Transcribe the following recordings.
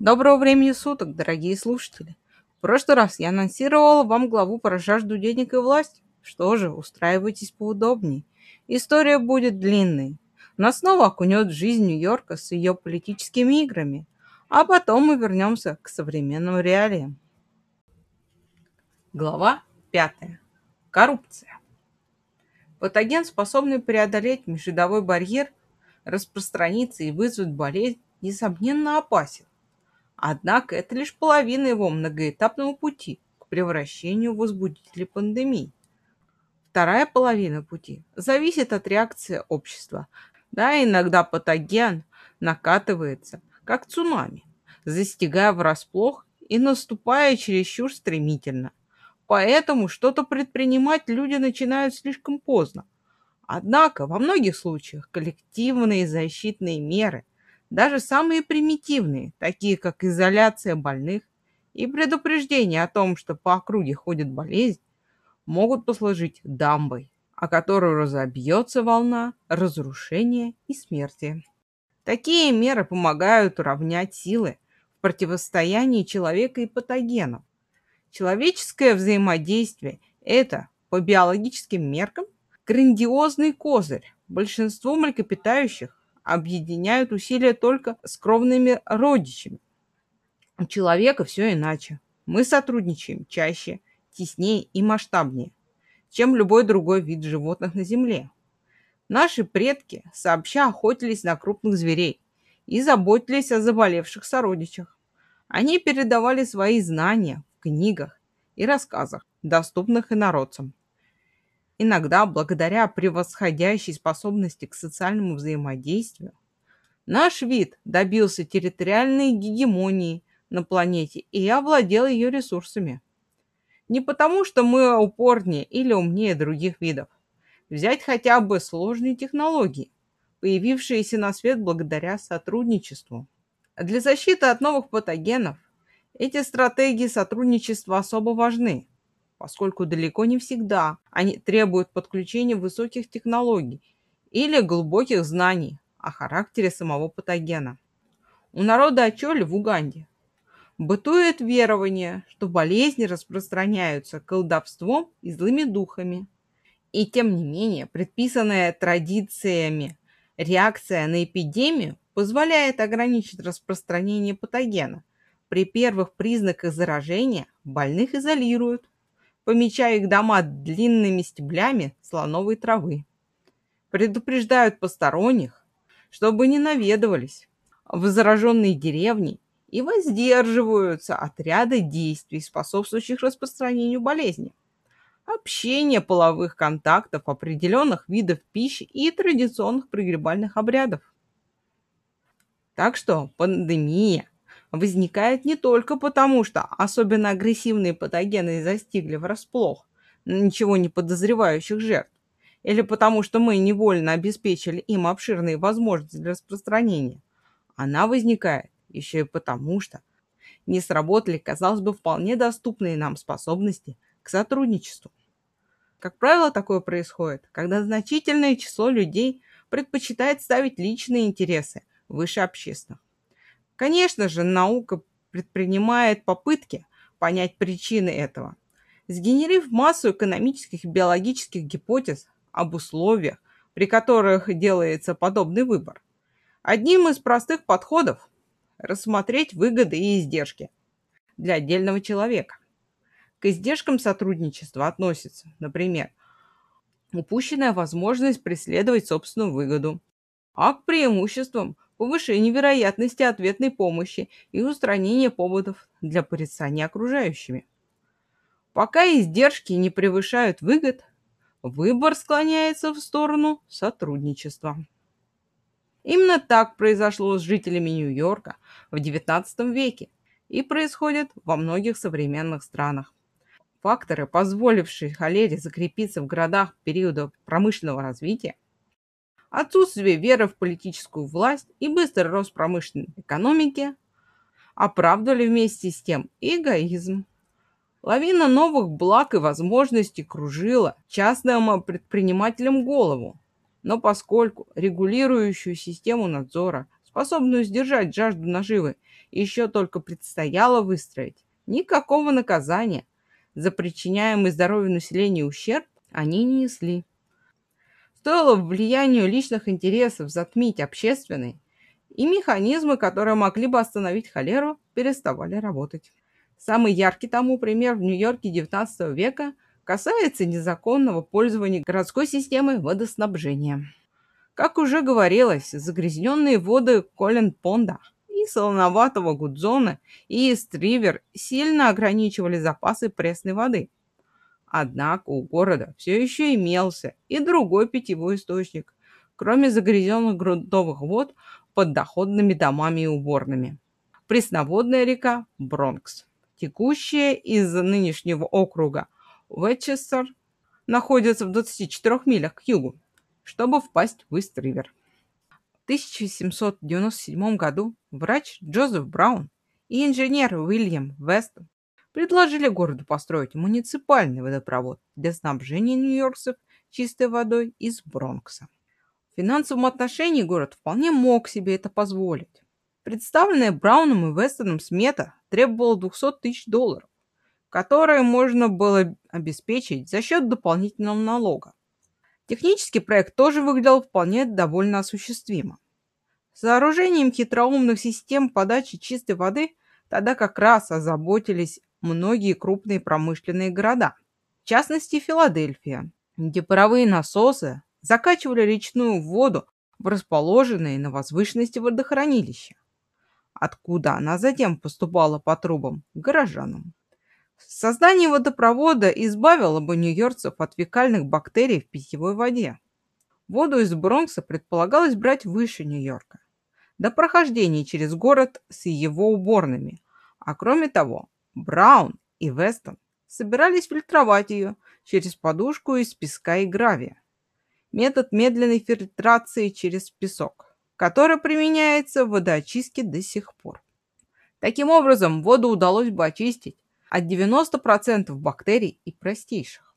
Доброго времени суток, дорогие слушатели! В прошлый раз я анонсировала вам главу про жажду денег и власть. Что же, устраивайтесь поудобнее. История будет длинной. Нас снова окунет в жизнь Нью-Йорка с ее политическими играми. А потом мы вернемся к современным реалиям. Глава пятая. Коррупция. Патоген, способный преодолеть межвидовой барьер, распространиться и вызвать болезнь, несомненно опасен. Однако это лишь половина его многоэтапного пути к превращению в возбудителя пандемии. Вторая половина пути зависит от реакции общества. Да, иногда патоген накатывается, как цунами, застигая врасплох и наступая чересчур стремительно. Поэтому что-то предпринимать люди начинают слишком поздно. Однако во многих случаях коллективные защитные меры даже самые примитивные, такие как изоляция больных и предупреждение о том, что по округе ходит болезнь, могут послужить дамбой, о которую разобьется волна разрушения и смерти. Такие меры помогают уравнять силы в противостоянии человека и патогенов. Человеческое взаимодействие – это, по биологическим меркам, грандиозный козырь. Большинство млекопитающих объединяют усилия только с кровными родичами. У человека все иначе. Мы сотрудничаем чаще, теснее и масштабнее, чем любой другой вид животных на Земле. Наши предки сообща охотились на крупных зверей и заботились о заболевших сородичах. Они передавали свои знания в книгах и рассказах, доступных инородцам. Иногда, благодаря превосходящей способности к социальному взаимодействию, наш вид добился территориальной гегемонии на планете и овладел ее ресурсами. Не потому, что мы упорнее или умнее других видов. Взять хотя бы сложные технологии, появившиеся на свет благодаря сотрудничеству. Для защиты от новых патогенов эти стратегии сотрудничества особо важны – поскольку далеко не всегда они требуют подключения высоких технологий или глубоких знаний о характере самого патогена. У народа Ачоли в Уганде бытует верование, что болезни распространяются колдовством и злыми духами. И тем не менее, предписанная традициями реакция на эпидемию позволяет ограничить распространение патогена. При первых признаках заражения больных изолируют, помечая их дома длинными стеблями слоновой травы. Предупреждают посторонних, чтобы не наведывались в зараженные деревни и воздерживаются от ряда действий, способствующих распространению болезни. Общение половых контактов определенных видов пищи и традиционных пригребальных обрядов. Так что пандемия возникает не только потому, что особенно агрессивные патогены застигли врасплох ничего не подозревающих жертв, или потому что мы невольно обеспечили им обширные возможности для распространения. Она возникает еще и потому, что не сработали, казалось бы, вполне доступные нам способности к сотрудничеству. Как правило, такое происходит, когда значительное число людей предпочитает ставить личные интересы выше общественных. Конечно же, наука предпринимает попытки понять причины этого, сгенерив массу экономических и биологических гипотез об условиях, при которых делается подобный выбор. Одним из простых подходов – рассмотреть выгоды и издержки для отдельного человека. К издержкам сотрудничества относятся, например, упущенная возможность преследовать собственную выгоду, а к преимуществам повышение вероятности ответной помощи и устранение поводов для порицания окружающими. Пока издержки не превышают выгод, выбор склоняется в сторону сотрудничества. Именно так произошло с жителями Нью-Йорка в XIX веке и происходит во многих современных странах. Факторы, позволившие холере закрепиться в городах периода промышленного развития, отсутствие веры в политическую власть и быстрый рост промышленной экономики оправдывали вместе с тем эгоизм. Лавина новых благ и возможностей кружила частным предпринимателям голову. Но поскольку регулирующую систему надзора способную сдержать жажду наживы, еще только предстояло выстроить. Никакого наказания за причиняемый здоровью населения ущерб они не несли. Стоило влиянию личных интересов затмить общественные, и механизмы, которые могли бы остановить холеру, переставали работать. Самый яркий тому пример в Нью-Йорке XIX века касается незаконного пользования городской системой водоснабжения. Как уже говорилось, загрязненные воды Колен-Понда и солоноватого Гудзона и Ист-Ривер сильно ограничивали запасы пресной воды. Однако у города все еще имелся и другой питьевой источник, кроме загрязненных грунтовых вод под доходными домами и уборными. Пресноводная река Бронкс, текущая из нынешнего округа Уэтчестер, находится в 24 милях к югу чтобы впасть в Ист-Ривер. В 1797 году врач Джозеф Браун и инженер Уильям Вестон предложили городу построить муниципальный водопровод для снабжения нью-йоркцев чистой водой из Бронкса. В финансовом отношении город вполне мог себе это позволить. Представленная Брауном и Вестоном смета требовала 200 тысяч долларов, которые можно было обеспечить за счет дополнительного налога. Технический проект тоже выглядел вполне довольно осуществимо. Сооружением хитроумных систем подачи чистой воды тогда как раз озаботились многие крупные промышленные города, в частности Филадельфия, где паровые насосы закачивали речную воду в расположенные на возвышенности водохранилища, откуда она затем поступала по трубам к горожанам. Создание водопровода избавило бы нью-йоркцев от фекальных бактерий в питьевой воде. Воду из Бронкса предполагалось брать выше Нью-Йорка, до прохождения через город с его уборными. А кроме того, Браун и Вестон собирались фильтровать ее через подушку из песка и гравия. Метод медленной фильтрации через песок, который применяется в водоочистке до сих пор. Таким образом, воду удалось бы очистить от 90% бактерий и простейших.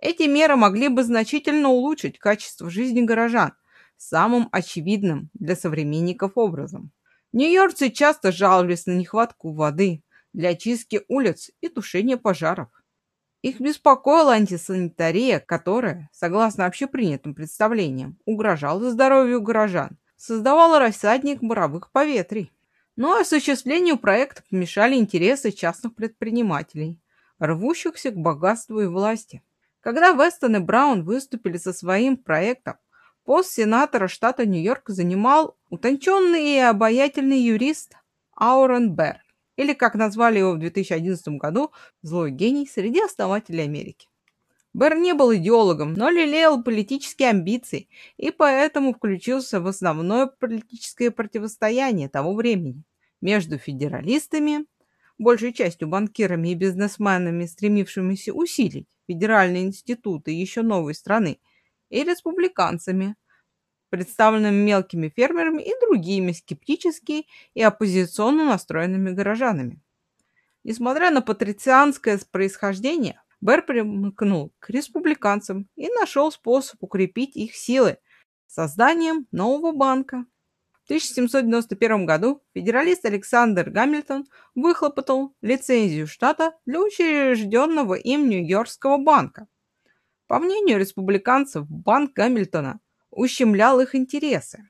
Эти меры могли бы значительно улучшить качество жизни горожан самым очевидным для современников образом. Нью-Йоркцы часто жаловались на нехватку воды для очистки улиц и тушения пожаров. Их беспокоила антисанитария, которая, согласно общепринятым представлениям, угрожала здоровью горожан, создавала рассадник боровых поветрий. Но осуществлению проекта помешали интересы частных предпринимателей, рвущихся к богатству и власти. Когда Вестон и Браун выступили со своим проектом, пост сенатора штата Нью-Йорк занимал утонченный и обаятельный юрист Аурен Берр, или, как назвали его в 2011 году, «злой гений среди основателей Америки». Берр не был идеологом, но лелеял политические амбиции и поэтому включился в основное политическое противостояние того времени между федералистами, большей частью банкирами и бизнесменами, стремившимися усилить федеральные институты еще новой страны, и республиканцами, представленными мелкими фермерами и другими скептически и оппозиционно настроенными горожанами. Несмотря на патрицианское происхождение, Берр примкнул к республиканцам и нашел способ укрепить их силы созданием нового банка. 1791 году федералист Александр Гамильтон выхлопотал лицензию штата для учрежденного им Нью-Йоркского банка. По мнению республиканцев, банк Гамильтона ущемлял их интересы.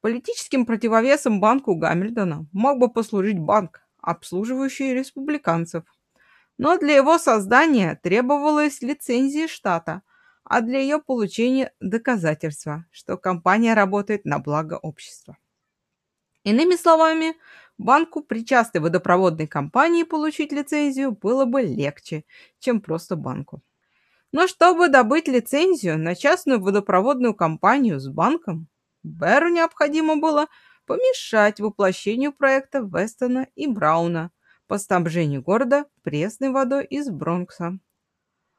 Политическим противовесом банку Гамильтона мог бы послужить банк, обслуживающий республиканцев. Но для его создания требовалась лицензия штата, а для ее получения доказательства, что компания работает на благо общества. Иными словами, банку при частой водопроводной компании получить лицензию было бы легче, чем просто банку. Но чтобы добыть лицензию на частную водопроводную компанию с банком, Беру необходимо было помешать воплощению проекта Вестона и Брауна по снабжению города пресной водой из Бронкса.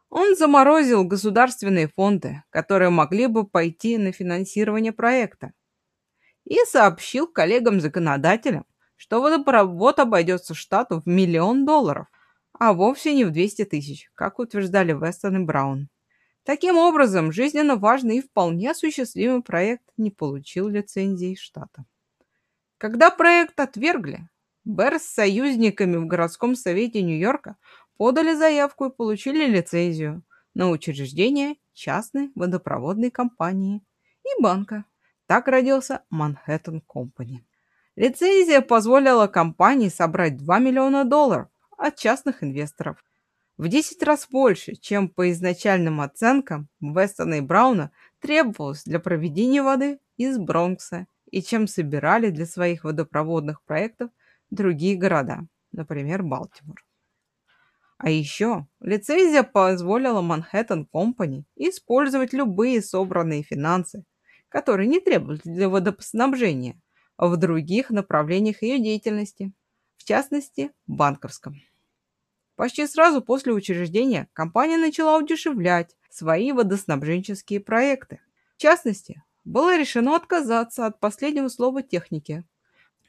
Он заморозил государственные фонды, которые могли бы пойти на финансирование проекта, и сообщил коллегам-законодателям, что водопровод обойдется штату в миллион долларов, а вовсе не в 200 тысяч, как утверждали Вестон и Браун. Таким образом, жизненно важный и вполне осуществимый проект не получил лицензии штата. Когда проект отвергли, Берр с союзниками в городском совете Нью-Йорка подали заявку и получили лицензию на учреждение частной водопроводной компании и банка. Так родился Манхэттен Компани. Лицензия позволила компании собрать 2 миллиона долларов от частных инвесторов. В 10 раз больше, чем по изначальным оценкам Вестона и Брауна требовалось для проведения воды из Бронкса и чем собирали для своих водопроводных проектов другие города, например, Балтимор. А еще лицензия позволила Манхэттен Компани использовать любые собранные финансы, которые не требовались для водоснабжения, в других направлениях ее деятельности, в частности, банковском. Почти сразу после учреждения компания начала удешевлять свои водоснабженческие проекты. В частности, было решено отказаться от последнего слова техники,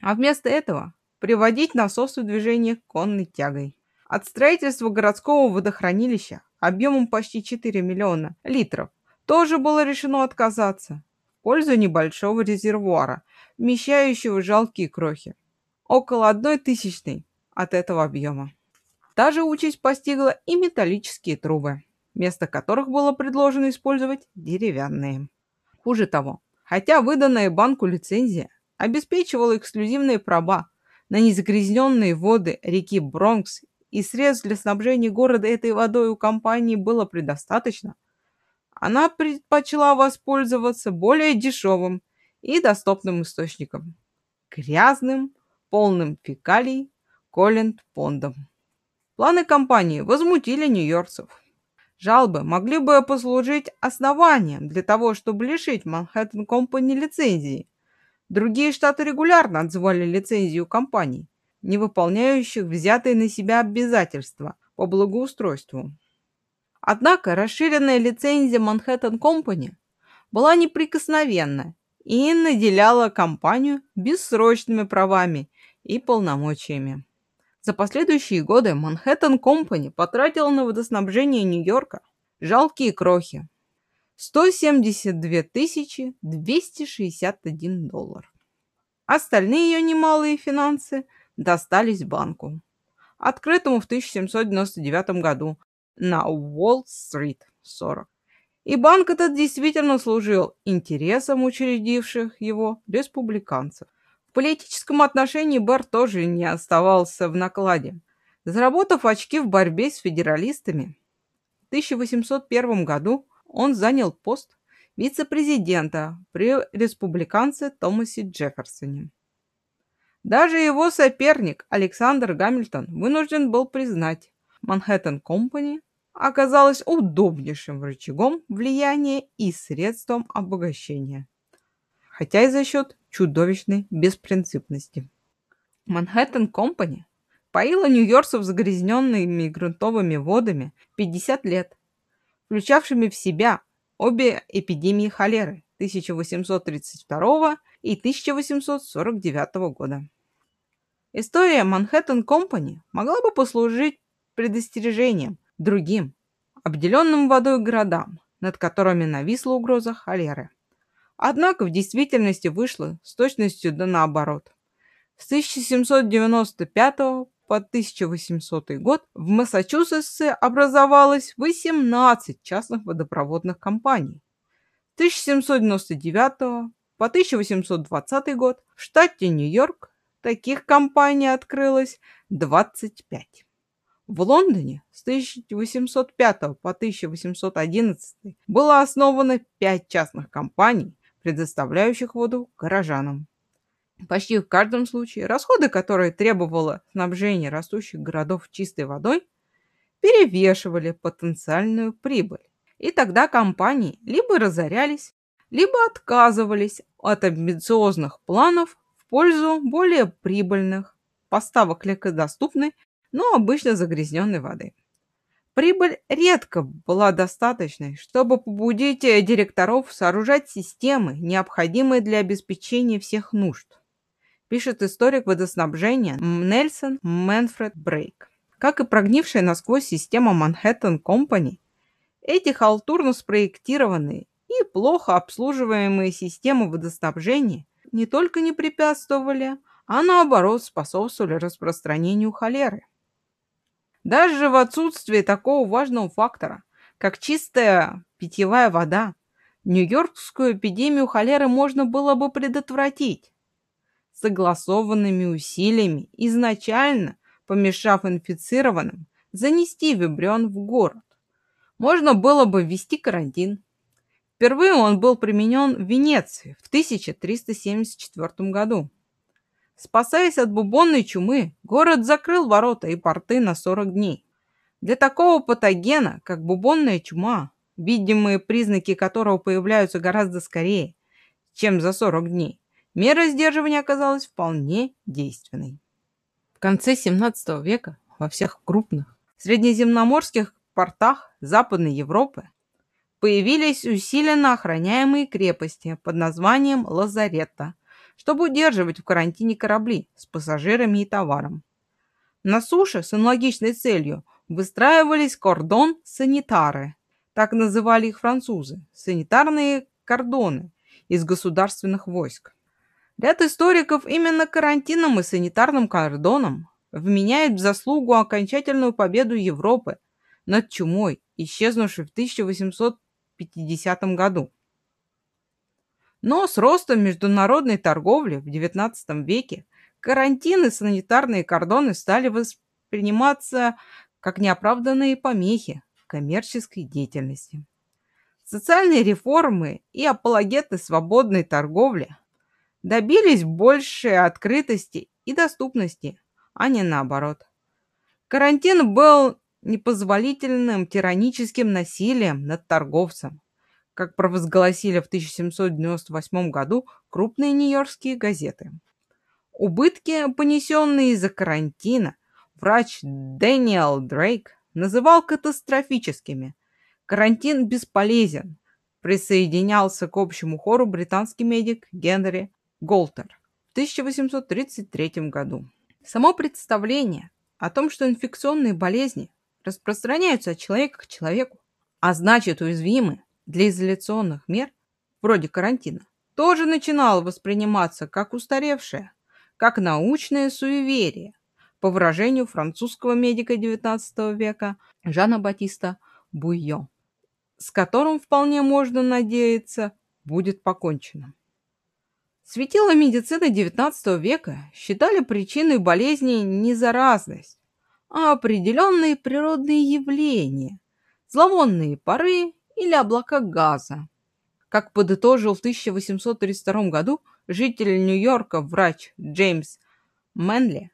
а вместо этого приводить насос в движение конной тягой. От строительства городского водохранилища объемом почти 4 миллиона литров тоже было решено отказаться в пользу небольшого резервуара, вмещающего жалкие крохи. Около одной тысячной от этого объема. Та же участь постигла и металлические трубы, вместо которых было предложено использовать деревянные. Хуже того, хотя выданная банку лицензия обеспечивала эксклюзивные права на незагрязненные воды реки Бронкс и средств для снабжения города этой водой у компании было предостаточно, она предпочла воспользоваться более дешевым и доступным источником – грязным, полным фекалий Коллинд-Пондом. Планы компании возмутили нью-йоркцев. Жалобы могли бы послужить основанием для того, чтобы лишить Манхэттен Компани лицензии. Другие штаты регулярно отзывали лицензию компаний, не выполняющих взятые на себя обязательства по благоустройству. Однако расширенная лицензия Манхэттен Компани была неприкосновенна и наделяла компанию бессрочными правами и полномочиями. За последующие годы Манхэттен Компани потратила на водоснабжение Нью-Йорка жалкие крохи. 172 261 доллар. Остальные ее немалые финансы достались банку, открытому в 1799 году на Уолл-стрит 40. И банк этот действительно служил интересам учредивших его республиканцев. В политическом отношении Бар тоже не оставался в накладе. Заработав очки в борьбе с федералистами, в 1801 году он занял пост вице-президента при республиканце Томасе Джефферсоне. Даже его соперник Александр Гамильтон вынужден был признать, Манхэттен Компани оказалась удобнейшим рычагом влияния и средством обогащения хотя и за счет чудовищной беспринципности. Манхэттен Компани поила нью-йоркцев загрязненными грунтовыми водами 50 лет, включавшими в себя обе эпидемии холеры 1832 и 1849 года. История Манхэттен Компани могла бы послужить предостережением другим, обделенным водой городам, над которыми нависла угроза холеры. Однако в действительности вышло с точностью да наоборот. С 1795 по 1800 год в Массачусетсе образовалось 18 частных водопроводных компаний. С 1799 по 1820 год в штате Нью-Йорк таких компаний открылось 25. В Лондоне с 1805 по 1811 было основано 5 частных компаний, предоставляющих воду горожанам. Почти в каждом случае расходы, которые требовало снабжение растущих городов чистой водой, перевешивали потенциальную прибыль. И тогда компании либо разорялись, либо отказывались от амбициозных планов в пользу более прибыльных поставок легкодоступной, но обычно загрязненной воды. Прибыль редко была достаточной, чтобы побудить э, директоров сооружать системы, необходимые для обеспечения всех нужд, пишет историк водоснабжения Нельсон Мэнфред Брейк. Как и прогнившая насквозь система Манхэттен Компани, эти халтурно спроектированные и плохо обслуживаемые системы водоснабжения не только не препятствовали, а наоборот способствовали распространению холеры. Даже в отсутствии такого важного фактора, как чистая питьевая вода, Нью-Йоркскую эпидемию холеры можно было бы предотвратить согласованными усилиями, изначально помешав инфицированным занести вибрион в город. Можно было бы ввести карантин. Впервые он был применен в Венеции в 1374 году. Спасаясь от бубонной чумы, город закрыл ворота и порты на 40 дней. Для такого патогена, как бубонная чума, видимые признаки которого появляются гораздо скорее, чем за 40 дней, мера сдерживания оказалась вполне действенной. В конце 17 века во всех крупных среднеземноморских портах Западной Европы появились усиленно охраняемые крепости под названием Лазарета, чтобы удерживать в карантине корабли с пассажирами и товаром. На суше с аналогичной целью выстраивались кордон-санитары, так называли их французы, санитарные кордоны из государственных войск. Ряд историков именно карантином и санитарным кордоном вменяет в заслугу окончательную победу Европы над чумой, исчезнувшей в 1850 году. Но с ростом международной торговли в XIX веке карантин и санитарные кордоны стали восприниматься как неоправданные помехи коммерческой деятельности. Социальные реформы и апологеты свободной торговли добились большей открытости и доступности, а не наоборот. Карантин был непозволительным тираническим насилием над торговцем, как провозгласили в 1798 году крупные нью-йоркские газеты. Убытки, понесенные из-за карантина, врач Дэниел Дрейк называл катастрофическими. Карантин бесполезен. Присоединялся к общему хору британский медик Генри Голтер в 1833 году. Само представление о том, что инфекционные болезни распространяются от человека к человеку, а значит уязвимы для изоляционных мер, вроде карантина, тоже начинало восприниматься как устаревшее, как научное суеверие, по выражению французского медика XIX века Жана Батиста Буйо, с которым вполне можно надеяться будет покончено. Светила медицины XIX века считали причиной болезни не заразность, а определенные природные явления, зловонные пары или облака газа. Как подытожил в 1832 году житель Нью-Йорка врач Джеймс Мэнли,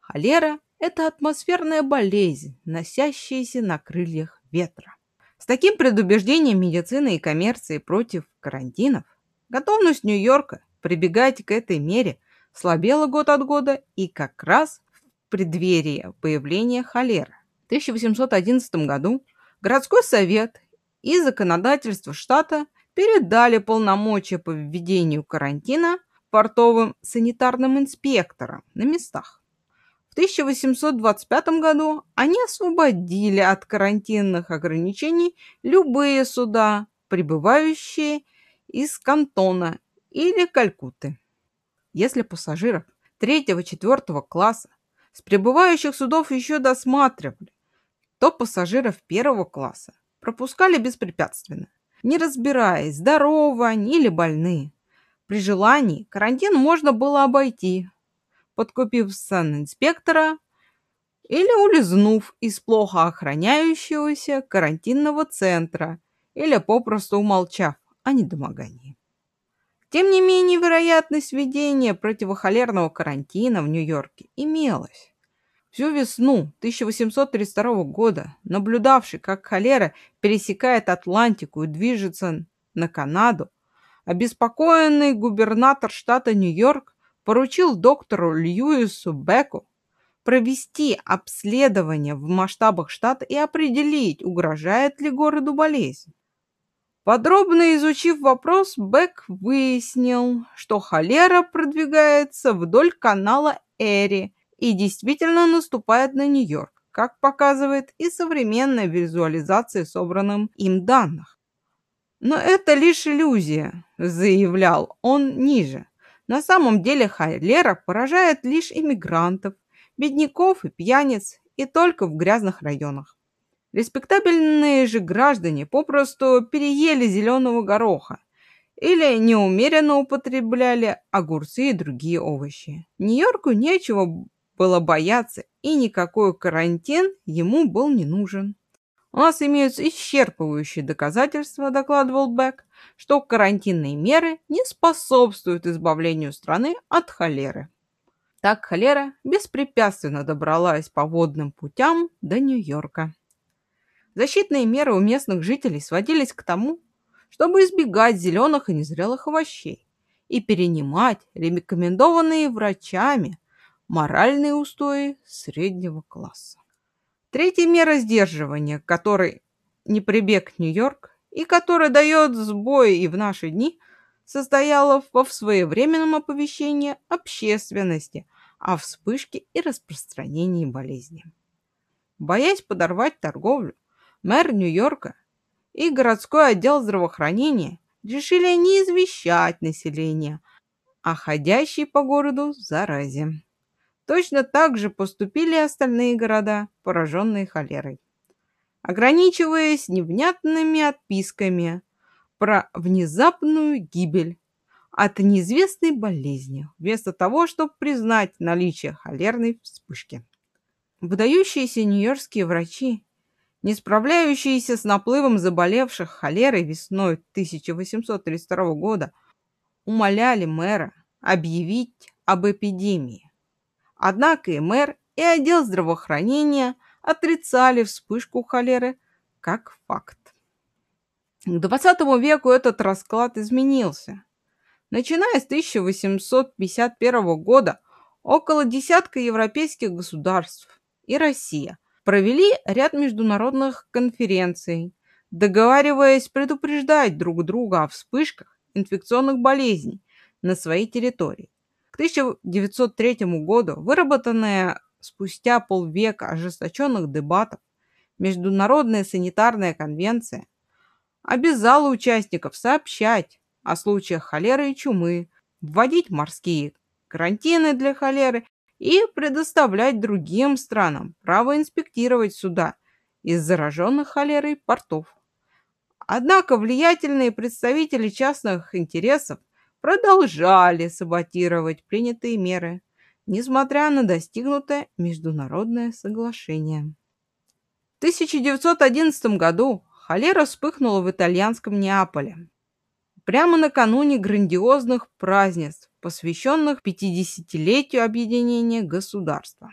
Холера – это атмосферная болезнь, носящаяся на крыльях ветра. С таким предубеждением медицины и коммерции против карантинов готовность Нью-Йорка прибегать к этой мере слабела год от года и как раз в преддверии появления холеры. В 1811 году городской совет и законодательство штата передали полномочия по введению карантина портовым санитарным инспекторам на местах. 1825 году они освободили от карантинных ограничений любые суда, прибывающие из Кантона или Калькутты. Если пассажиров третьего-четвертого класса с прибывающих судов еще досматривали, то пассажиров первого класса пропускали беспрепятственно, не разбираясь, здоровы они или больны. При желании карантин можно было обойти, подкупив санинспектора или улизнув из плохо охраняющегося карантинного центра или попросту умолчав о недомогании. Тем не менее, вероятность введения противохолерного карантина в Нью-Йорке имелась. Всю весну 1832 года, наблюдавший, как холера пересекает Атлантику и движется на Канаду, обеспокоенный губернатор штата Нью-Йорк поручил доктору Льюису Беку провести обследование в масштабах штата и определить, угрожает ли городу болезнь. Подробно изучив вопрос, Бек выяснил, что холера продвигается вдоль канала Эри и действительно наступает на Нью-Йорк, как показывает и современная визуализация собранным им данных. Но это лишь иллюзия, заявлял он ниже. На самом деле холера поражает лишь иммигрантов, бедняков и пьяниц, и только в грязных районах. Респектабельные же граждане попросту переели зеленого гороха или неумеренно употребляли огурцы и другие овощи. Нью-Йорку нечего было бояться, и никакой карантин ему был не нужен. У нас имеются исчерпывающие доказательства, докладывал Бек, что карантинные меры не способствуют избавлению страны от холеры. Так холера беспрепятственно добралась по водным путям до Нью-Йорка. Защитные меры у местных жителей сводились к тому, чтобы избегать зеленых и незрелых овощей и перенимать рекомендованные врачами моральные устои среднего класса. Третья мера сдерживания, которой не прибег Нью-Йорк и которая дает сбои и в наши дни, состояла во своевременном оповещении общественности о вспышке и распространении болезни. Боясь подорвать торговлю, мэр Нью-Йорка и городской отдел здравоохранения решили не извещать население о ходящей по городу заразе. Точно так же поступили остальные города, пораженные холерой. Ограничиваясь невнятными отписками про внезапную гибель от неизвестной болезни, вместо того, чтобы признать наличие холерной вспышки. Выдающиеся нью-йоркские врачи, не справляющиеся с наплывом заболевших холерой весной 1832 года, умоляли мэра объявить об эпидемии. Однако и мэр, и отдел здравоохранения отрицали вспышку холеры как факт. К 20 веку этот расклад изменился. Начиная с 1851 года около десятка европейских государств и Россия провели ряд международных конференций, договариваясь предупреждать друг друга о вспышках инфекционных болезней на своей территории. К 1903 году выработанная спустя полвека ожесточенных дебатов Международная санитарная конвенция обязала участников сообщать о случаях холеры и чумы, вводить морские карантины для холеры и предоставлять другим странам право инспектировать суда из зараженных холерой портов. Однако влиятельные представители частных интересов продолжали саботировать принятые меры, несмотря на достигнутое международное соглашение. В 1911 году холера вспыхнула в итальянском Неаполе. Прямо накануне грандиозных празднеств, посвященных 50-летию объединения государства.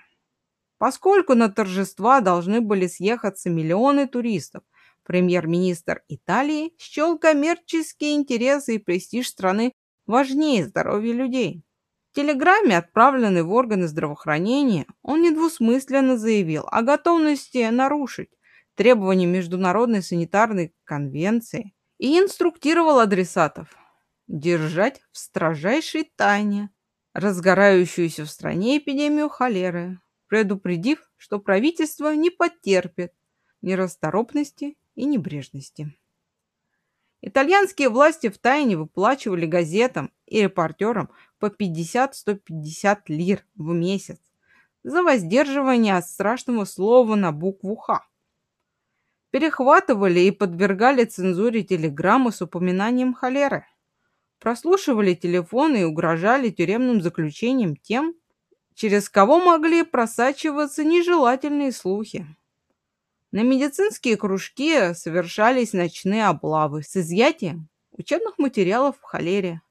Поскольку на торжества должны были съехаться миллионы туристов, премьер-министр Италии счел коммерческие интересы и престиж страны важнее здоровья людей. В телеграмме, отправленной в органы здравоохранения, он недвусмысленно заявил о готовности нарушить требования Международной санитарной конвенции и инструктировал адресатов держать в строжайшей тайне разгорающуюся в стране эпидемию холеры, предупредив, что правительство не потерпит нерасторопности и небрежности. Итальянские власти втайне выплачивали газетам и репортерам по 50-150 лир в месяц за воздерживание от страшного слова на букву «Х». Перехватывали и подвергали цензуре телеграммы с упоминанием холеры. Прослушивали телефоны и угрожали тюремным заключением тем, через кого могли просачиваться нежелательные слухи. На медицинские кружки совершались ночные облавы с изъятием учебных материалов в холере.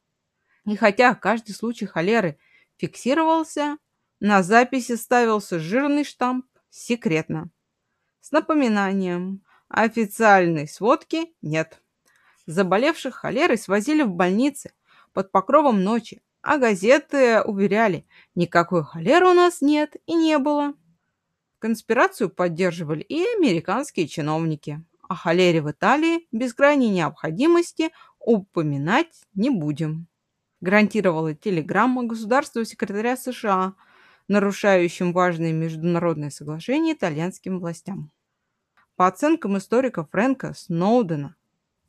И хотя каждый случай холеры фиксировался, на записи ставился жирный штамп «Секретно». С напоминанием официальной сводки нет. Заболевших холерой свозили в больницы под покровом ночи, а газеты уверяли, никакой холеры у нас нет и не было. Конспирацию поддерживали и американские чиновники. О холере в Италии без крайней необходимости упоминать не будем. Гарантировала телеграмма государственного секретаря США, нарушающим важные международные соглашения итальянским властям. По оценкам историка Фрэнка Сноудена,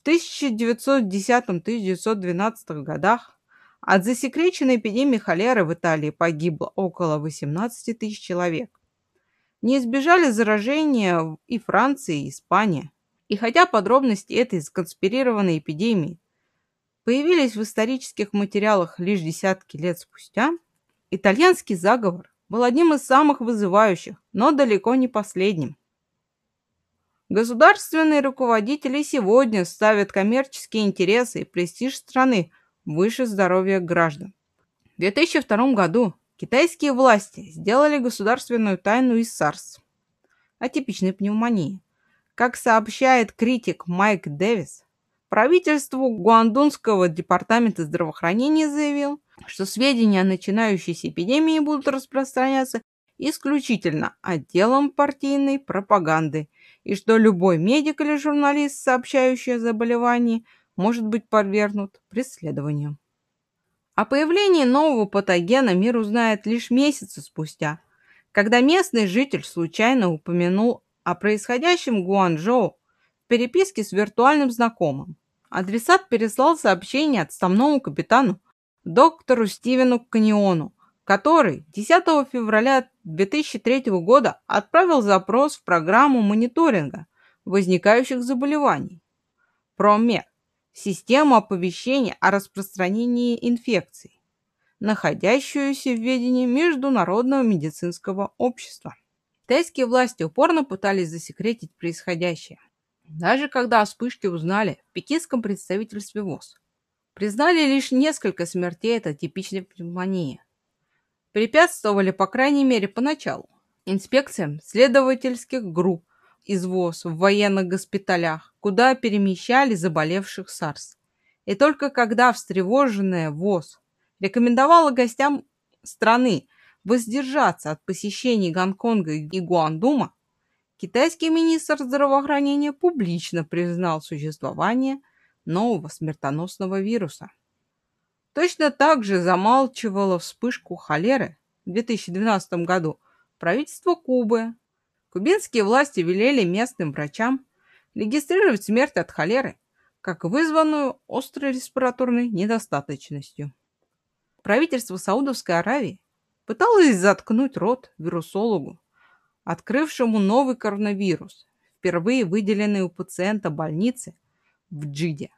в 1910-1912 годах От засекреченной эпидемии холеры в Италии погибло около 18 тысяч человек. Не избежали заражения и Франция, и Испания. И хотя подробности этой сконспирированной эпидемии появились в исторических материалах лишь десятки лет спустя, итальянский заговор был одним из самых вызывающих, но далеко не последним. Государственные руководители сегодня ставят коммерческие интересы и престиж страны выше здоровья граждан. В 2002 году китайские власти сделали государственную тайну из SARS, атипичной пневмонии. Как сообщает критик Майк Дэвис, правительству Гуандунского департамента здравоохранения заявил, что сведения о начинающейся эпидемии будут распространяться исключительно отделом партийной пропаганды и что любой медик или журналист, сообщающий о заболевании, может быть подвергнут преследованию. О появлении нового патогена мир узнает лишь месяцы спустя, когда местный житель случайно упомянул о происходящем Гуанчжоу в переписке с виртуальным знакомым. Адресат переслал сообщение отставному капитану доктору Стивену Каниону, который 10 февраля 2003 года отправил запрос в программу мониторинга возникающих заболеваний ПРОМЕД, систему оповещения о распространении инфекций, находящуюся в ведении Международного медицинского общества. Тайские власти упорно пытались засекретить происходящее. Даже когда о вспышке узнали в пекинском представительстве ВОЗ, признали лишь несколько смертей от атипичной пневмонии – препятствовали, по крайней мере, поначалу, инспекциям следовательских групп из ВОЗ в военных госпиталях, куда перемещали заболевших САРС. И только когда встревоженная ВОЗ рекомендовала гостям страны воздержаться от посещений Гонконга и Гуандума, китайский министр здравоохранения публично признал существование нового смертоносного вируса. Точно так же замалчивало вспышку холеры в 2012 году правительство Кубы. Кубинские власти велели местным врачам регистрировать смерть от холеры как вызванную острой респираторной недостаточностью. Правительство Саудовской Аравии пыталось заткнуть рот вирусологу, открывшему новый коронавирус, впервые выделенный у пациента больницы в Джиде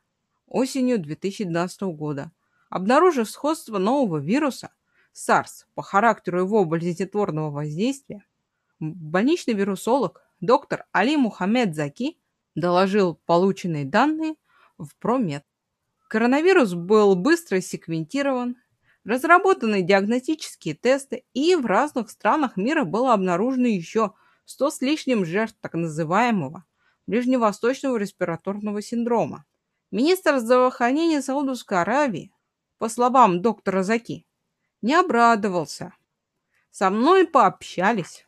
осенью 2012 года – Обнаружив сходство нового вируса SARS по характеру его болезнетворного воздействия, больничный вирусолог доктор Али Мухаммед Заки доложил полученные данные в Промед. Коронавирус был быстро секвентирован, разработаны диагностические тесты, и в разных странах мира было обнаружено еще 100 с лишним жертв так называемого ближневосточного респираторного синдрома. Министр здравоохранения Саудовской Аравии по словам доктора Заки, не обрадовался. Со мной пообщались.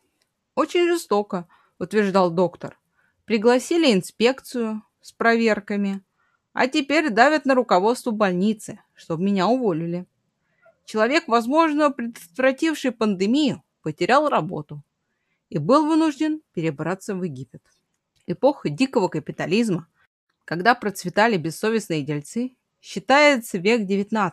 Очень жестоко, утверждал доктор. Пригласили инспекцию с проверками, а теперь давят на руководство больницы, чтобы меня уволили. Человек, возможно, предотвративший пандемию, потерял работу и был вынужден перебраться в Египет. Эпоха дикого капитализма, когда процветали бессовестные дельцы, считается век XIX.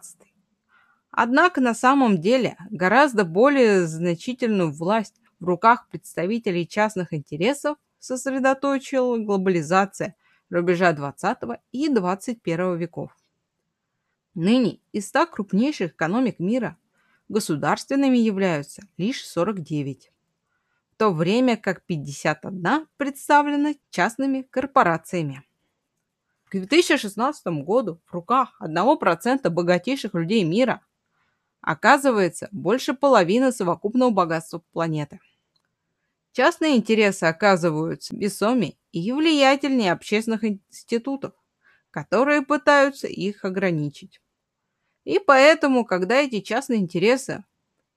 Однако на самом деле гораздо более значительную власть в руках представителей частных интересов сосредоточила глобализация рубежа XX и XXI веков. Ныне из 100 крупнейших экономик мира государственными являются лишь 49, в то время как 51 представлена частными корпорациями. К 2016 году в руках 1% богатейших людей мира оказывается больше половины совокупного богатства планеты. Частные интересы оказываются весомее и влиятельнее общественных институтов, которые пытаются их ограничить. И поэтому, когда эти частные интересы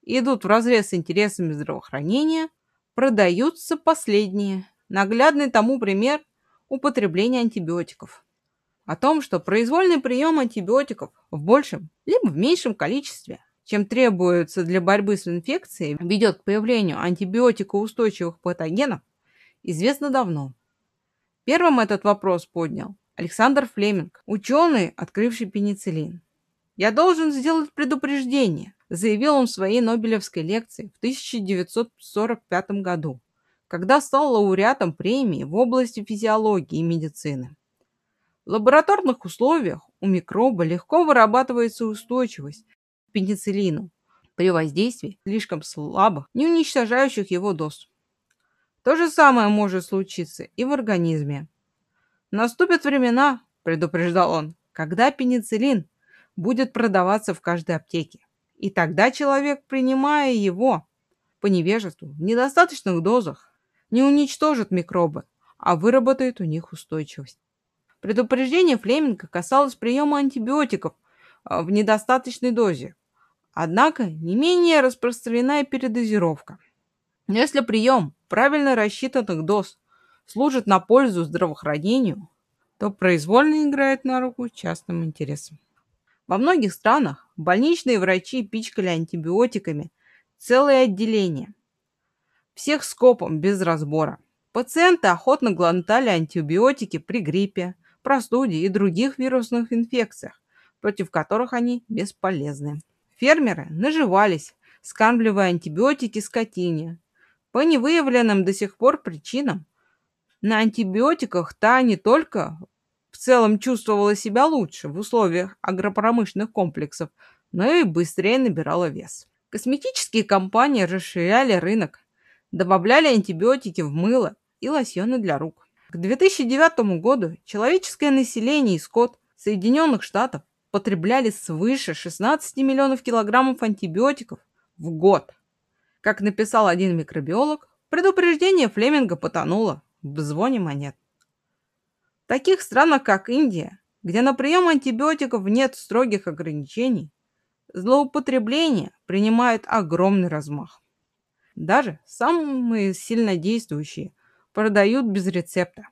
идут вразрез с интересами здравоохранения, продаются последние. Наглядный тому пример – употребление антибиотиков о том, что произвольный прием антибиотиков в большем либо в меньшем количестве, чем требуется для борьбы с инфекцией, ведет к появлению антибиотикоустойчивых патогенов, известно давно. Первым этот вопрос поднял Александр Флеминг, ученый, открывший пенициллин. «Я должен сделать предупреждение», заявил он в своей Нобелевской лекции в 1945 году, когда стал лауреатом премии в области физиологии и медицины. В лабораторных условиях у микроба легко вырабатывается устойчивость пенициллину при воздействии слишком слабых, не уничтожающих его доз. То же самое может случиться и в организме. Наступят времена, предупреждал он, когда пенициллин будет продаваться в каждой аптеке. И тогда человек, принимая его по невежеству в недостаточных дозах, не уничтожит микробы, а выработает у них устойчивость. Предупреждение Флеминга касалось приема антибиотиков а, в недостаточной дозе. Однако не менее распространена и передозировка. Если прием правильно рассчитанных доз служит на пользу здравоохранению, то произвольно играет на руку частным интересам. Во многих странах больничные врачи пичкали антибиотиками целые отделения. Всех скопом без разбора. Пациенты охотно глотали антибиотики при гриппе, простуде и других вирусных инфекциях, против которых они бесполезны. Фермеры наживались, скармливая антибиотики скотине. По невыявленным до сих пор причинам на антибиотиках та не только в целом чувствовала себя лучше в условиях агропромышленных комплексов, но и быстрее набирала вес. Косметические компании расширяли рынок, добавляли антибиотики в мыло и лосьоны для рук. К 2009 году человеческое население и скот Соединенных Штатов потребляли свыше 16 миллионов килограммов антибиотиков в год. Как написал один микробиолог, предупреждение Флеминга потонуло в звоне монет. В таких странах, как Индия, где на прием антибиотиков нет строгих ограничений, злоупотребление принимает огромный размах. Даже самые сильнодействующие продают без рецепта.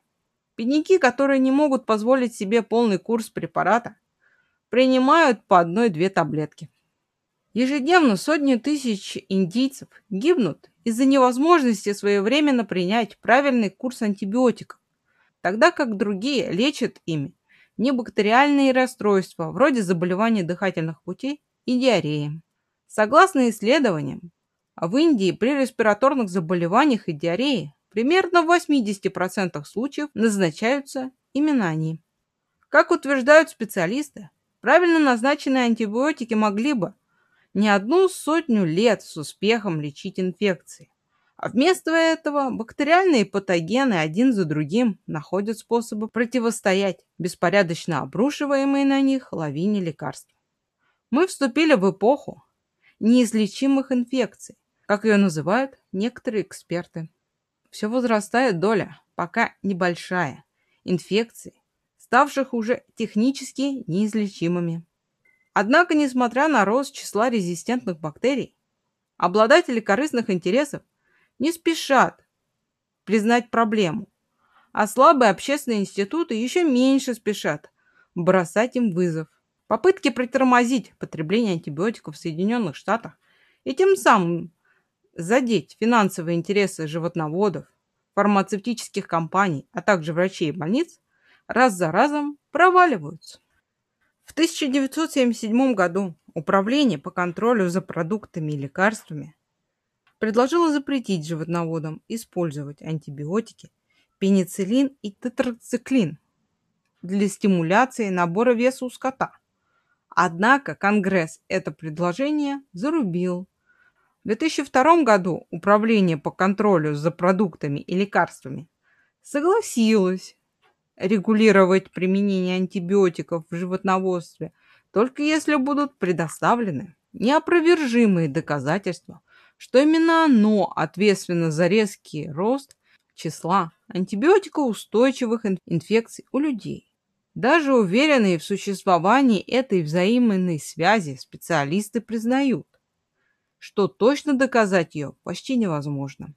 Бедняки, которые не могут позволить себе полный курс препарата, принимают по одной-две таблетки. Ежедневно сотни тысяч индийцев гибнут из-за невозможности своевременно принять правильный курс антибиотиков, тогда как другие лечат ими небактериальные расстройства, вроде заболеваний дыхательных путей и диареи. Согласно исследованиям, в Индии при респираторных заболеваниях и диарее Примерно в 80% случаев назначаются именно они. Как утверждают специалисты, правильно назначенные антибиотики могли бы не одну сотню лет с успехом лечить инфекции. А вместо этого бактериальные патогены один за другим находят способы противостоять беспорядочно обрушиваемой на них лавине лекарств. Мы вступили в эпоху неизлечимых инфекций, как ее называют некоторые эксперты. Все возрастает доля, пока небольшая, инфекций, ставших уже технически неизлечимыми. Однако, несмотря на рост числа резистентных бактерий, обладатели корыстных интересов не спешат признать проблему, а слабые общественные институты еще меньше спешат бросать им вызов. Попытки притормозить потребление антибиотиков в Соединенных Штатах и тем самым задеть финансовые интересы животноводов, фармацевтических компаний, а также врачей и больниц, раз за разом проваливаются. В 1977 году Управление по контролю за продуктами и лекарствами предложило запретить животноводам использовать антибиотики, пенициллин и тетрациклин для стимуляции набора веса у скота. Однако Конгресс это предложение зарубил в 2002 году Управление по контролю за продуктами и лекарствами согласилось регулировать применение антибиотиков в животноводстве только если будут предоставлены неопровержимые доказательства, что именно оно ответственно за резкий рост числа антибиотикоустойчивых инфекций у людей. Даже уверенные в существовании этой взаимной связи специалисты признают, что точно доказать ее почти невозможно.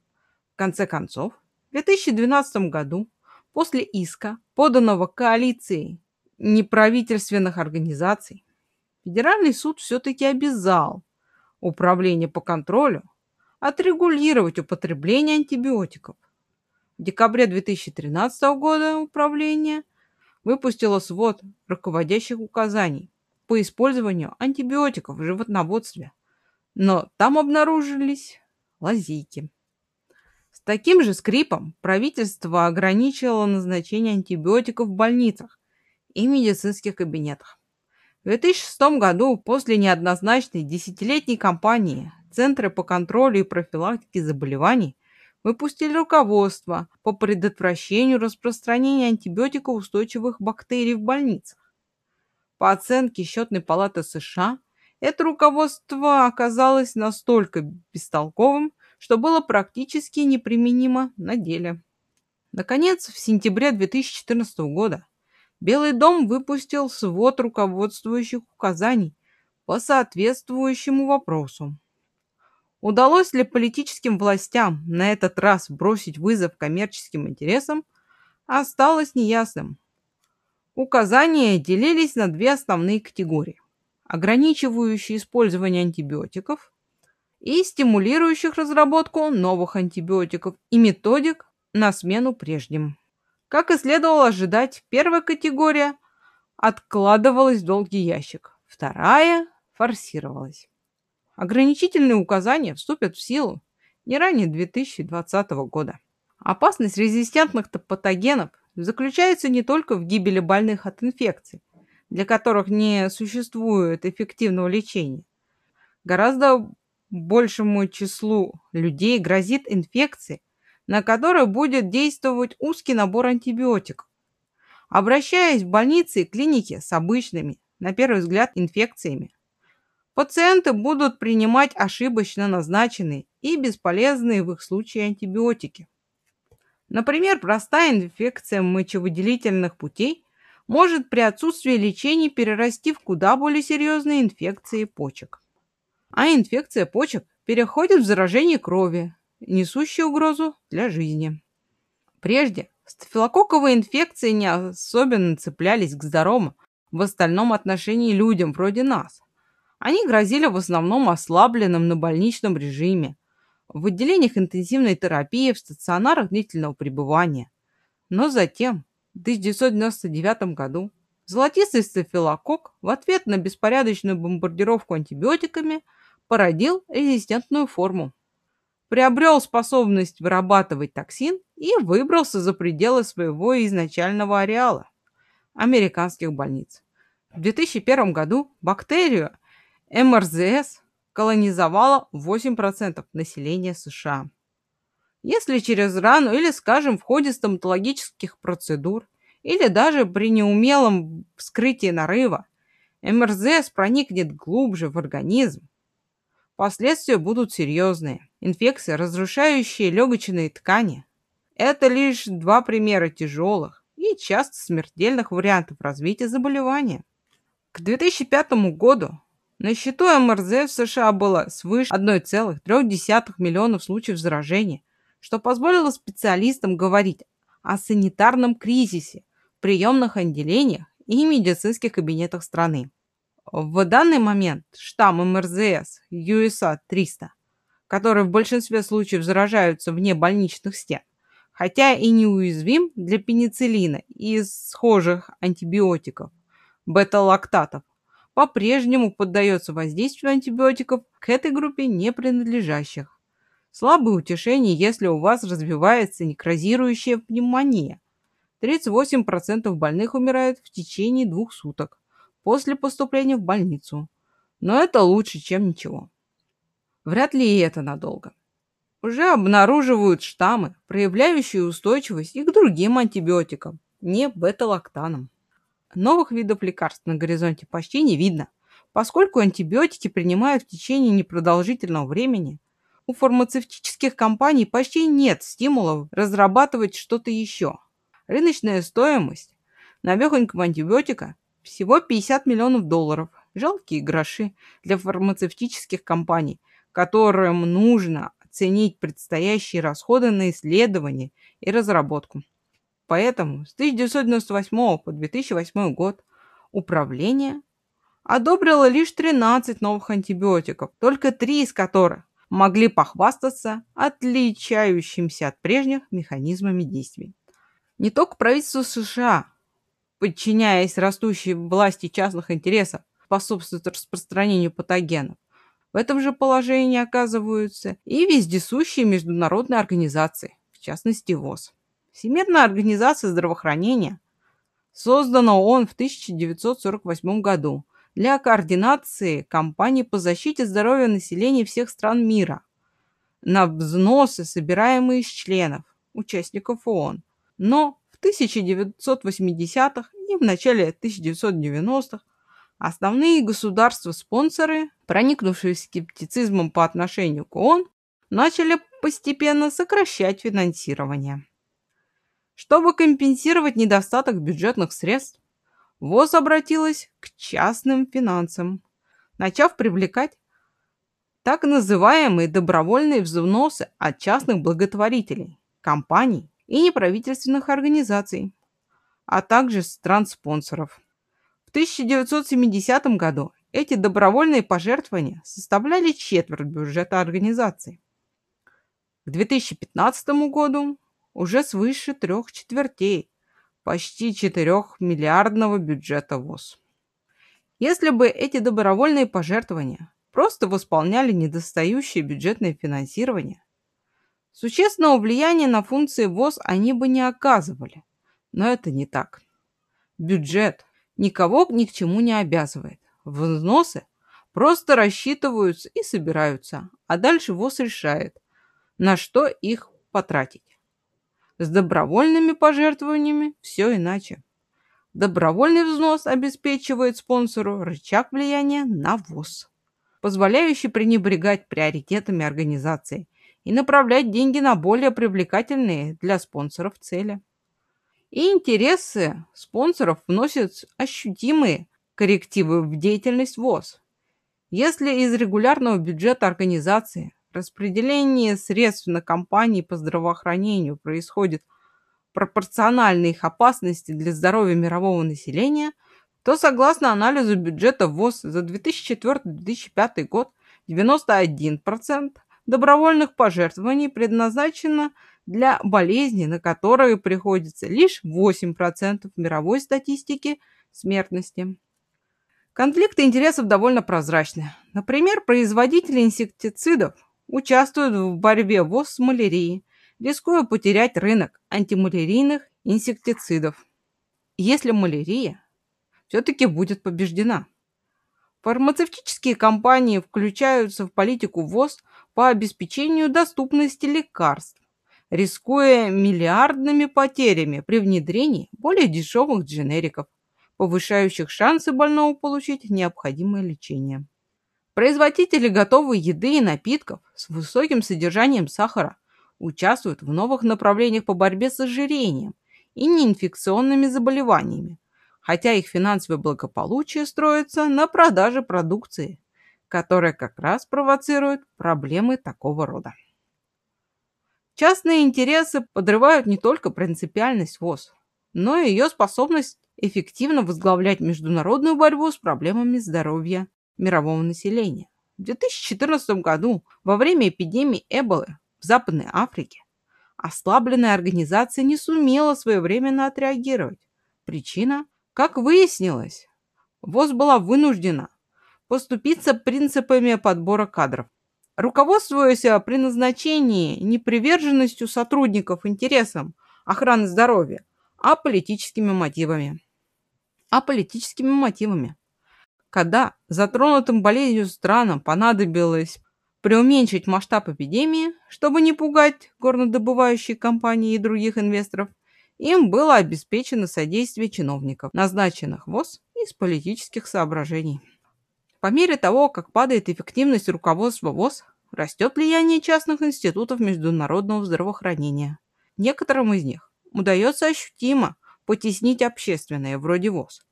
В конце концов, в 2012 году, после иска, поданного коалицией неправительственных организаций, Федеральный суд все-таки обязал Управление по контролю отрегулировать употребление антибиотиков. В декабре 2013 года Управление выпустило свод руководящих указаний по использованию антибиотиков в животноводстве, но там обнаружились лазейки. Таким же скрипом правительство ограничило назначение антибиотиков в больницах и медицинских кабинетах. В 2006 году, после неоднозначной десятилетней кампании, Центры по контролю и профилактике заболеваний выпустили руководство по предотвращению распространения антибиотикоустойчивых бактерий в больницах. По оценке Счетной палаты США, это руководство оказалось настолько бестолковым, что было практически неприменимо на деле. Наконец, в сентябре 2014 года Белый дом выпустил свод руководствующих указаний по соответствующему вопросу. Удалось ли политическим властям на этот раз бросить вызов коммерческим интересам, осталось неясным. Указания делились на две основные категории – ограничивающие использование антибиотиков и стимулирующих разработку новых антибиотиков и методик на смену прежним. Как и следовало ожидать, первая категория откладывалась в долгий ящик, вторая форсировалась. Ограничительные указания вступят в силу не ранее 2020 года. Опасность резистентных патогенов заключается не только в гибели больных от инфекций, для которых не существует эффективного лечения. Гораздо большему числу людей грозит инфекция, на которые будет действовать узкий набор антибиотиков. Обращаясь в больницы и клиники с обычными, на первый взгляд, инфекциями, пациенты будут принимать ошибочно назначенные и бесполезные в их случае антибиотики. Например, простая инфекция мочевыделительных путей может при отсутствии лечения перерасти в куда более серьезные инфекции почек. А инфекция почек переходит в заражение крови, несущие угрозу для жизни. Прежде стафилококковые инфекции не особенно цеплялись к здоровым в остальном отношении людям вроде нас. Они грозили в основном ослабленным на больничном режиме, в отделениях интенсивной терапии, в стационарах длительного пребывания. Но затем, в 1999 году, золотистый стафилококк в ответ на беспорядочную бомбардировку антибиотиками породил резистентную форму приобрел способность вырабатывать токсин и выбрался за пределы своего изначального ареала – американских больниц. В 2001 году бактерию МРЗС колонизовала 8% населения США. Если через рану или, скажем, в ходе стоматологических процедур или даже при неумелом вскрытии нарыва МРЗС проникнет глубже в организм, Последствия будут серьезные. Инфекция, разрушающая легочные ткани. Это лишь два примера тяжелых и часто смертельных вариантов развития заболевания. К 2005 году на счету МРЗ в США было свыше 1,3 миллионов случаев заражения, что позволило специалистам говорить о санитарном кризисе в приемных отделениях и медицинских кабинетах страны. В данный момент штамм МРЗС USA-300, который в большинстве случаев заражаются вне больничных стен, хотя и неуязвим для пенициллина и схожих антибиотиков, бета-лактатов, по-прежнему поддается воздействию антибиотиков к этой группе не принадлежащих. Слабое утешение, если у вас развивается некрозирующая пневмония. 38% больных умирают в течение двух суток после поступления в больницу. Но это лучше, чем ничего. Вряд ли и это надолго. Уже обнаруживают штаммы, проявляющие устойчивость и к другим антибиотикам, не бета-лактанам. Новых видов лекарств на горизонте почти не видно, поскольку антибиотики принимают в течение непродолжительного времени. У фармацевтических компаний почти нет стимулов разрабатывать что-то еще. Рыночная стоимость навехонького антибиотика всего 50 миллионов долларов. Жалкие гроши для фармацевтических компаний, которым нужно оценить предстоящие расходы на исследования и разработку. Поэтому с 1998 по 2008 год управление одобрило лишь 13 новых антибиотиков, только три из которых могли похвастаться отличающимся от прежних механизмами действий. Не только правительство США, подчиняясь растущей власти частных интересов, способствуют распространению патогенов, в этом же положении оказываются и вездесущие международные организации, в частности ВОЗ. Всемирная организация здравоохранения создана ООН в 1948 году для координации кампаний по защите здоровья населения всех стран мира на взносы, собираемые из членов, участников ООН. Но 1980-х и в начале 1990-х основные государства-спонсоры, проникнувшие скептицизмом по отношению к ООН, начали постепенно сокращать финансирование. Чтобы компенсировать недостаток бюджетных средств, ВОЗ обратилась к частным финансам, начав привлекать так называемые добровольные взносы от частных благотворителей, компаний и неправительственных организаций, а также стран-спонсоров. В 1970 году эти добровольные пожертвования составляли четверть бюджета организации. К 2015 году уже свыше трех четвертей почти 4 миллиардного бюджета ВОЗ. Если бы эти добровольные пожертвования просто восполняли недостающее бюджетное финансирование, существенного влияния на функции ВОЗ они бы не оказывали. Но это не так. Бюджет никого ни к чему не обязывает. Взносы просто рассчитываются и собираются, а дальше ВОЗ решает, на что их потратить. С добровольными пожертвованиями все иначе. Добровольный взнос обеспечивает спонсору рычаг влияния на ВОЗ, позволяющий пренебрегать приоритетами организации и направлять деньги на более привлекательные для спонсоров цели. И интересы спонсоров вносят ощутимые коррективы в деятельность ВОЗ. Если из регулярного бюджета организации Распределение средств на компании по здравоохранению происходит пропорционально их опасности для здоровья мирового населения, то согласно анализу бюджета ВОЗ за 2004-2005 год 91% добровольных пожертвований предназначено для болезней, на которые приходится лишь 8% мировой статистики смертности. Конфликты интересов довольно прозрачны. Например, производители инсектицидов участвуют в борьбе ВОЗ с малярией, рискуя потерять рынок антималярийных инсектицидов. Если малярия все-таки будет побеждена. Фармацевтические компании включаются в политику ВОЗ по обеспечению доступности лекарств, рискуя миллиардными потерями при внедрении более дешевых дженериков, повышающих шансы больного получить необходимое лечение. Производители готовой еды и напитков с высоким содержанием сахара участвуют в новых направлениях по борьбе с ожирением и неинфекционными заболеваниями, хотя их финансовое благополучие строится на продаже продукции, которая как раз провоцирует проблемы такого рода. Частные интересы подрывают не только принципиальность ВОЗ, но и ее способность эффективно возглавлять международную борьбу с проблемами здоровья мирового населения. В 2014 году, во время эпидемии Эболы в Западной Африке, ослабленная организация не сумела своевременно отреагировать. Причина, как выяснилось, ВОЗ была вынуждена поступиться принципами подбора кадров. Руководствуясь при назначении не приверженностью сотрудников интересам охраны здоровья, а политическими мотивами. А политическими мотивами. Когда затронутым болезнью странам понадобилось преуменьшить масштаб эпидемии, чтобы не пугать горнодобывающие компании и других инвесторов, им было обеспечено содействие чиновников, назначенных ВОЗ из политических соображений. По мере того, как падает эффективность руководства ВОЗ, растет влияние частных институтов международного здравоохранения. Некоторым из них удается ощутимо потеснить общественное, вроде ВОЗ,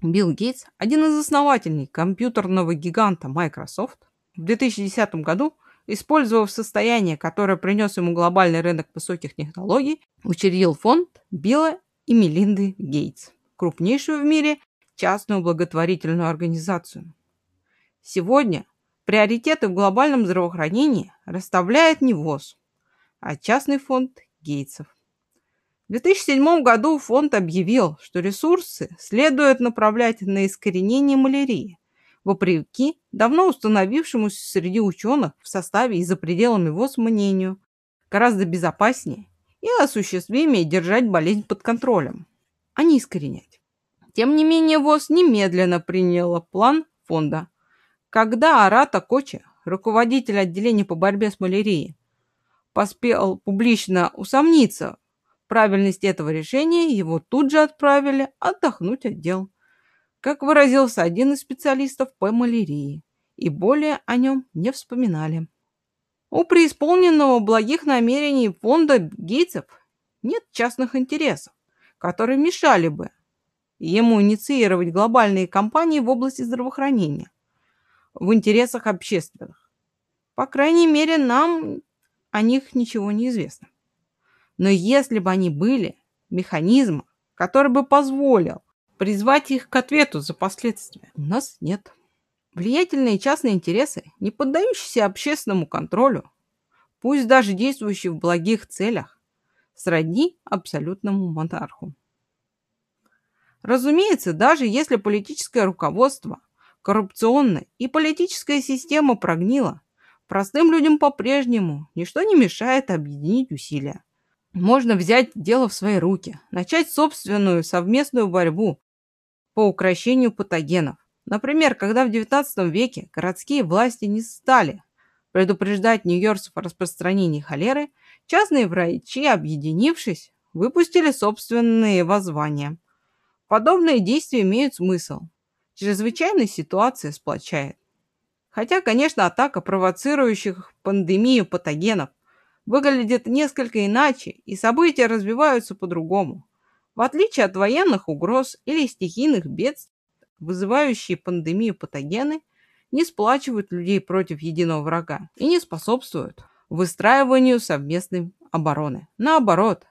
Билл Гейтс, один из основателей компьютерного гиганта Microsoft, в 2010 году, использовав состояние, которое принес ему глобальный рынок высоких технологий, учредил фонд Билла и Мелинды Гейтс, крупнейшую в мире частную благотворительную организацию. Сегодня приоритеты в глобальном здравоохранении расставляет не ВОЗ, а частный фонд Гейтсов. В 2007 году фонд объявил, что ресурсы следует направлять на искоренение малярии, вопреки давно установившемуся среди ученых в составе и за пределами ВОЗ мнению, гораздо безопаснее и осуществимее держать болезнь под контролем, а не искоренять. Тем не менее, ВОЗ немедленно приняла план фонда. Когда Арата Кочи, руководитель отделения по борьбе с малярией, поспел публично усомниться в правильности этого решения, его тут же отправили отдохнуть от дел. Как выразился один из специалистов по малярии, и более о нем не вспоминали. У преисполненного благих намерений фонда Гейтсов нет частных интересов, которые мешали бы ему инициировать глобальные кампании в области здравоохранения в интересах общественных. По крайней мере, нам о них ничего не известно. Но если бы они были, механизм, который бы позволил призвать их к ответу за последствия, у нас нет. Влиятельные частные интересы, не поддающиеся общественному контролю, пусть даже действующие в благих целях, сродни абсолютному монарху. Разумеется, даже если политическое руководство, коррупционная и политическая система прогнила, простым людям по-прежнему ничто не мешает объединить усилия. Можно взять дело в свои руки, начать собственную совместную борьбу по укрощению патогенов, Например, когда в XIX веке городские власти не стали предупреждать нью-йоркцев о распространении холеры, частные врачи, объединившись, выпустили собственные воззвания. Подобные действия имеют смысл. Чрезвычайная ситуация сплочает. Хотя, конечно, атака провоцирующих пандемию патогенов выглядит несколько иначе, и события развиваются по-другому. В отличие от военных угроз или стихийных бедствий, вызывающие пандемию патогены, не сплачивают людей против единого врага и не способствуют выстраиванию совместной обороны. Наоборот,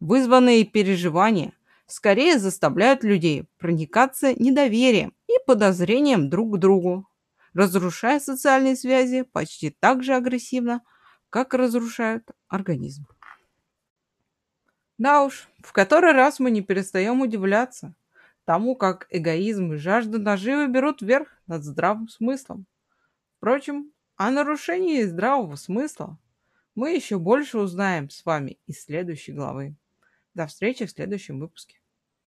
вызванные переживания скорее заставляют людей проникаться недоверием и подозрением друг к другу, разрушая социальные связи почти так же агрессивно, как разрушают организм. Да уж, в который раз мы не перестаем удивляться, тому, как эгоизм и жажда наживы берут верх над здравым смыслом. Впрочем, о нарушении здравого смысла мы еще больше узнаем с вами из следующей главы. До встречи в следующем выпуске.